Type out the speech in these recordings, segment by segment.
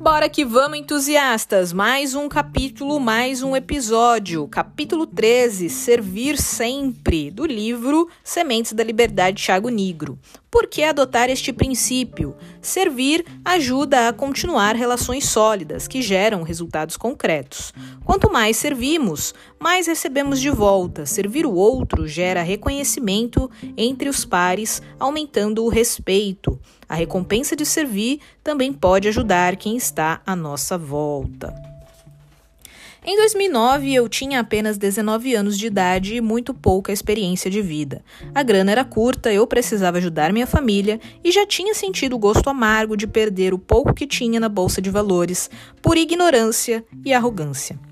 Bora que vamos, entusiastas! Mais um capítulo, mais um episódio. Capítulo 13: Servir Sempre, do livro Sementes da Liberdade, Thiago Nigro. Por que adotar este princípio? Servir ajuda a continuar relações sólidas que geram resultados concretos. Quanto mais servimos, mais recebemos de volta. Servir o outro gera reconhecimento entre os pares, aumentando o respeito. A recompensa de servir também pode ajudar quem está à nossa volta. Em 2009, eu tinha apenas 19 anos de idade e muito pouca experiência de vida. A grana era curta, eu precisava ajudar minha família e já tinha sentido o gosto amargo de perder o pouco que tinha na bolsa de valores por ignorância e arrogância.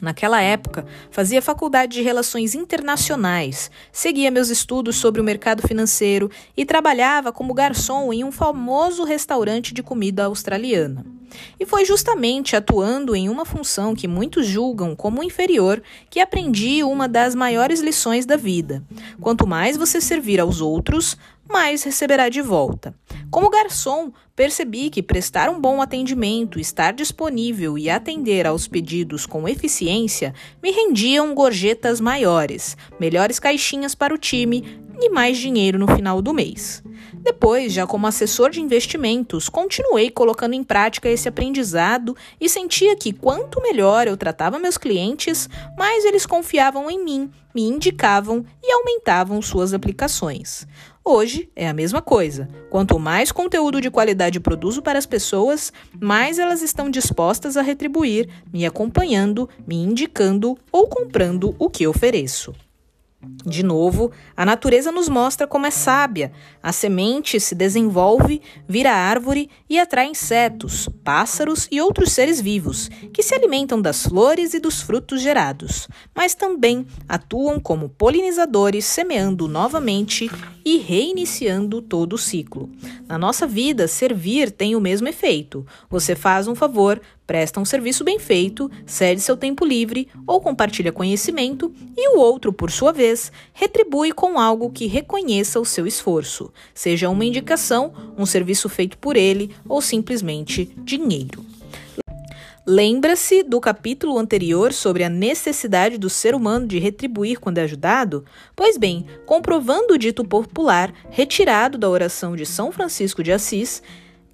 Naquela época, fazia faculdade de Relações Internacionais, seguia meus estudos sobre o mercado financeiro e trabalhava como garçom em um famoso restaurante de comida australiana. E foi justamente atuando em uma função que muitos julgam como inferior que aprendi uma das maiores lições da vida. Quanto mais você servir aos outros, mais receberá de volta. Como garçom, percebi que prestar um bom atendimento, estar disponível e atender aos pedidos com eficiência me rendiam gorjetas maiores, melhores caixinhas para o time e mais dinheiro no final do mês. Depois, já como assessor de investimentos, continuei colocando em prática esse aprendizado e sentia que quanto melhor eu tratava meus clientes, mais eles confiavam em mim, me indicavam e aumentavam suas aplicações. Hoje é a mesma coisa. Quanto mais conteúdo de qualidade produzo para as pessoas, mais elas estão dispostas a retribuir, me acompanhando, me indicando ou comprando o que ofereço. De novo, a natureza nos mostra como é sábia. A semente se desenvolve, vira árvore e atrai insetos, pássaros e outros seres vivos, que se alimentam das flores e dos frutos gerados, mas também atuam como polinizadores, semeando novamente e reiniciando todo o ciclo. Na nossa vida, servir tem o mesmo efeito. Você faz um favor, presta um serviço bem feito, cede seu tempo livre ou compartilha conhecimento, e o outro, por sua vez, retribui com algo que reconheça o seu esforço, seja uma indicação, um serviço feito por ele ou simplesmente dinheiro. Lembra-se do capítulo anterior sobre a necessidade do ser humano de retribuir quando é ajudado? Pois bem, comprovando o dito popular retirado da oração de São Francisco de Assis,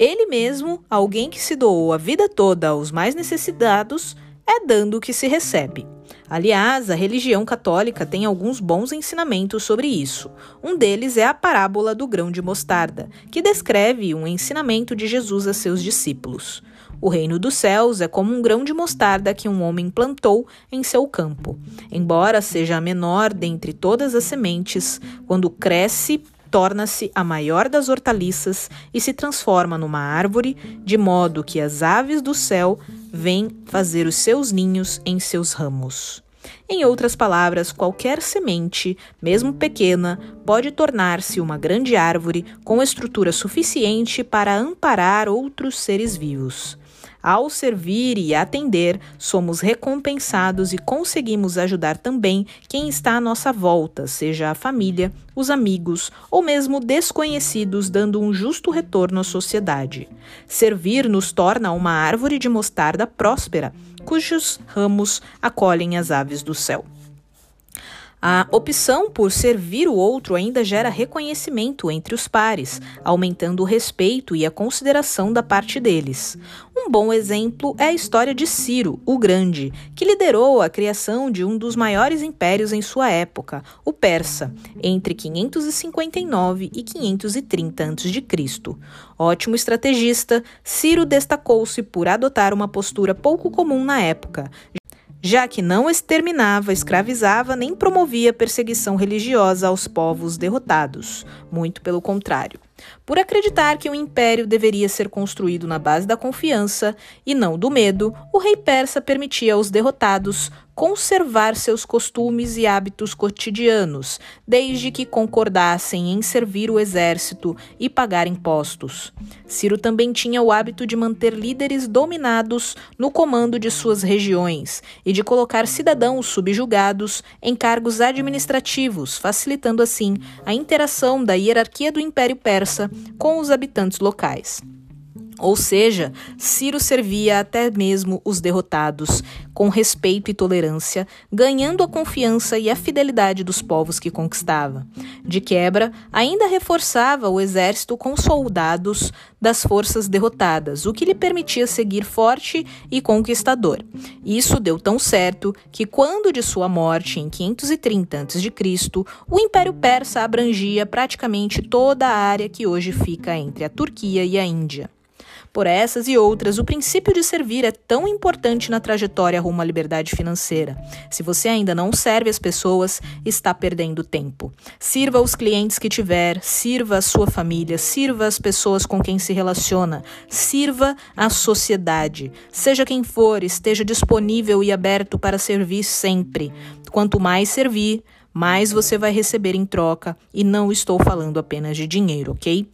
ele mesmo, alguém que se doou a vida toda aos mais necessitados, é dando o que se recebe. Aliás, a religião católica tem alguns bons ensinamentos sobre isso. Um deles é a parábola do grão de mostarda, que descreve um ensinamento de Jesus a seus discípulos. O reino dos céus é como um grão de mostarda que um homem plantou em seu campo. Embora seja a menor dentre todas as sementes, quando cresce, torna-se a maior das hortaliças e se transforma numa árvore, de modo que as aves do céu vêm fazer os seus ninhos em seus ramos. Em outras palavras, qualquer semente, mesmo pequena, pode tornar-se uma grande árvore com estrutura suficiente para amparar outros seres vivos. Ao servir e atender, somos recompensados e conseguimos ajudar também quem está à nossa volta, seja a família, os amigos ou mesmo desconhecidos, dando um justo retorno à sociedade. Servir nos torna uma árvore de mostarda próspera, cujos ramos acolhem as aves do céu. A opção por servir o outro ainda gera reconhecimento entre os pares, aumentando o respeito e a consideração da parte deles. Um bom exemplo é a história de Ciro, o Grande, que liderou a criação de um dos maiores impérios em sua época, o Persa, entre 559 e 530 a.C. Ótimo estrategista, Ciro destacou-se por adotar uma postura pouco comum na época, já que não exterminava, escravizava nem promovia perseguição religiosa aos povos derrotados. Muito pelo contrário. Por acreditar que o império deveria ser construído na base da confiança e não do medo, o rei persa permitia aos derrotados conservar seus costumes e hábitos cotidianos, desde que concordassem em servir o exército e pagar impostos. Ciro também tinha o hábito de manter líderes dominados no comando de suas regiões e de colocar cidadãos subjugados em cargos administrativos, facilitando assim a interação da hierarquia do Império Persa com os habitantes locais. Ou seja, Ciro servia até mesmo os derrotados, com respeito e tolerância, ganhando a confiança e a fidelidade dos povos que conquistava. De quebra, ainda reforçava o exército com soldados das forças derrotadas, o que lhe permitia seguir forte e conquistador. Isso deu tão certo que, quando de sua morte em 530 a.C., o Império Persa abrangia praticamente toda a área que hoje fica entre a Turquia e a Índia. Por essas e outras, o princípio de servir é tão importante na trajetória rumo à liberdade financeira. Se você ainda não serve as pessoas, está perdendo tempo. Sirva os clientes que tiver, sirva a sua família, sirva as pessoas com quem se relaciona, sirva a sociedade. Seja quem for, esteja disponível e aberto para servir sempre. Quanto mais servir, mais você vai receber em troca, e não estou falando apenas de dinheiro, ok?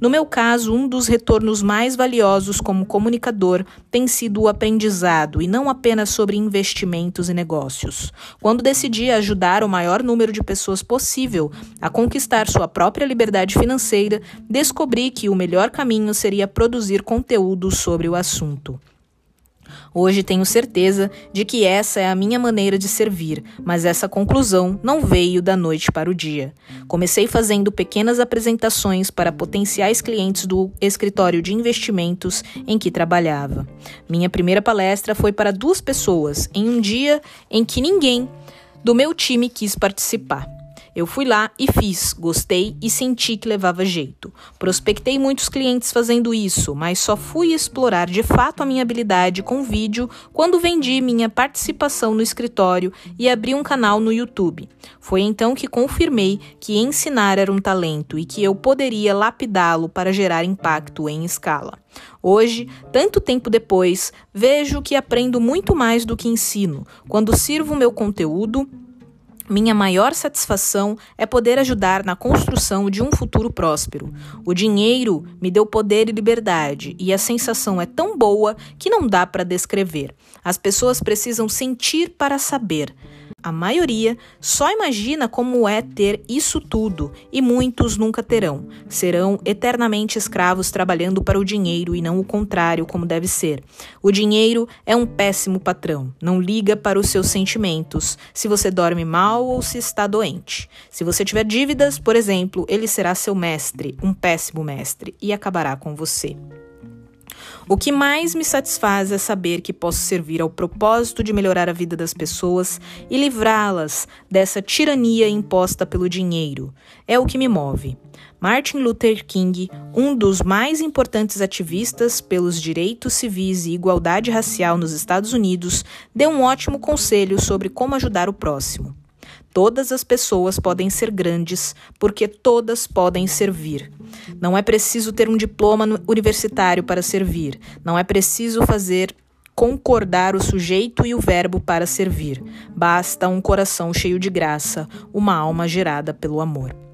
No meu caso, um dos retornos mais valiosos como comunicador tem sido o aprendizado e não apenas sobre investimentos e negócios. Quando decidi ajudar o maior número de pessoas possível a conquistar sua própria liberdade financeira, descobri que o melhor caminho seria produzir conteúdo sobre o assunto. Hoje tenho certeza de que essa é a minha maneira de servir, mas essa conclusão não veio da noite para o dia. Comecei fazendo pequenas apresentações para potenciais clientes do escritório de investimentos em que trabalhava. Minha primeira palestra foi para duas pessoas, em um dia em que ninguém do meu time quis participar. Eu fui lá e fiz, gostei e senti que levava jeito. Prospectei muitos clientes fazendo isso, mas só fui explorar de fato a minha habilidade com vídeo quando vendi minha participação no escritório e abri um canal no YouTube. Foi então que confirmei que ensinar era um talento e que eu poderia lapidá-lo para gerar impacto em escala. Hoje, tanto tempo depois, vejo que aprendo muito mais do que ensino quando sirvo meu conteúdo minha maior satisfação é poder ajudar na construção de um futuro próspero. O dinheiro me deu poder e liberdade, e a sensação é tão boa que não dá para descrever. As pessoas precisam sentir para saber. A maioria só imagina como é ter isso tudo e muitos nunca terão. Serão eternamente escravos trabalhando para o dinheiro e não o contrário, como deve ser. O dinheiro é um péssimo patrão, não liga para os seus sentimentos, se você dorme mal ou se está doente. Se você tiver dívidas, por exemplo, ele será seu mestre, um péssimo mestre, e acabará com você. O que mais me satisfaz é saber que posso servir ao propósito de melhorar a vida das pessoas e livrá-las dessa tirania imposta pelo dinheiro. É o que me move. Martin Luther King, um dos mais importantes ativistas pelos direitos civis e igualdade racial nos Estados Unidos, deu um ótimo conselho sobre como ajudar o próximo. Todas as pessoas podem ser grandes, porque todas podem servir. Não é preciso ter um diploma universitário para servir. Não é preciso fazer concordar o sujeito e o verbo para servir. Basta um coração cheio de graça, uma alma gerada pelo amor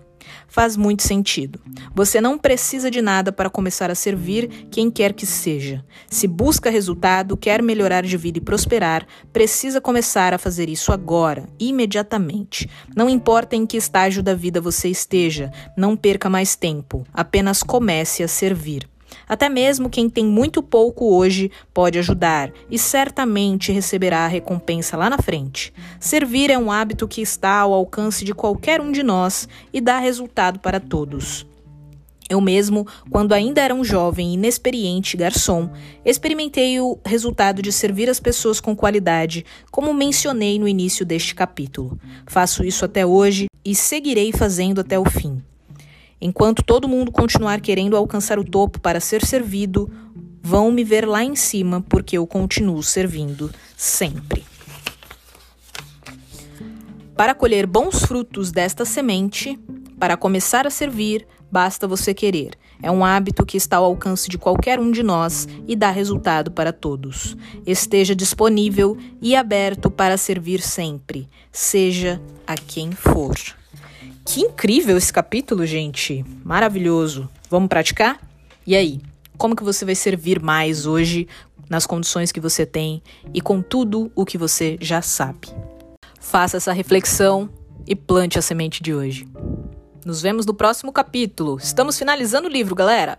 faz muito sentido. Você não precisa de nada para começar a servir quem quer que seja. Se busca resultado, quer melhorar de vida e prosperar, precisa começar a fazer isso agora, imediatamente. Não importa em que estágio da vida você esteja, não perca mais tempo, apenas comece a servir. Até mesmo quem tem muito pouco hoje pode ajudar e certamente receberá a recompensa lá na frente. Servir é um hábito que está ao alcance de qualquer um de nós e dá resultado para todos. Eu mesmo, quando ainda era um jovem inexperiente garçom, experimentei o resultado de servir as pessoas com qualidade, como mencionei no início deste capítulo. Faço isso até hoje e seguirei fazendo até o fim. Enquanto todo mundo continuar querendo alcançar o topo para ser servido, vão me ver lá em cima porque eu continuo servindo sempre. Para colher bons frutos desta semente, para começar a servir, basta você querer. É um hábito que está ao alcance de qualquer um de nós e dá resultado para todos. Esteja disponível e aberto para servir sempre, seja a quem for. Que incrível esse capítulo, gente. Maravilhoso. Vamos praticar? E aí? Como que você vai servir mais hoje nas condições que você tem e com tudo o que você já sabe? Faça essa reflexão e plante a semente de hoje. Nos vemos no próximo capítulo. Estamos finalizando o livro, galera.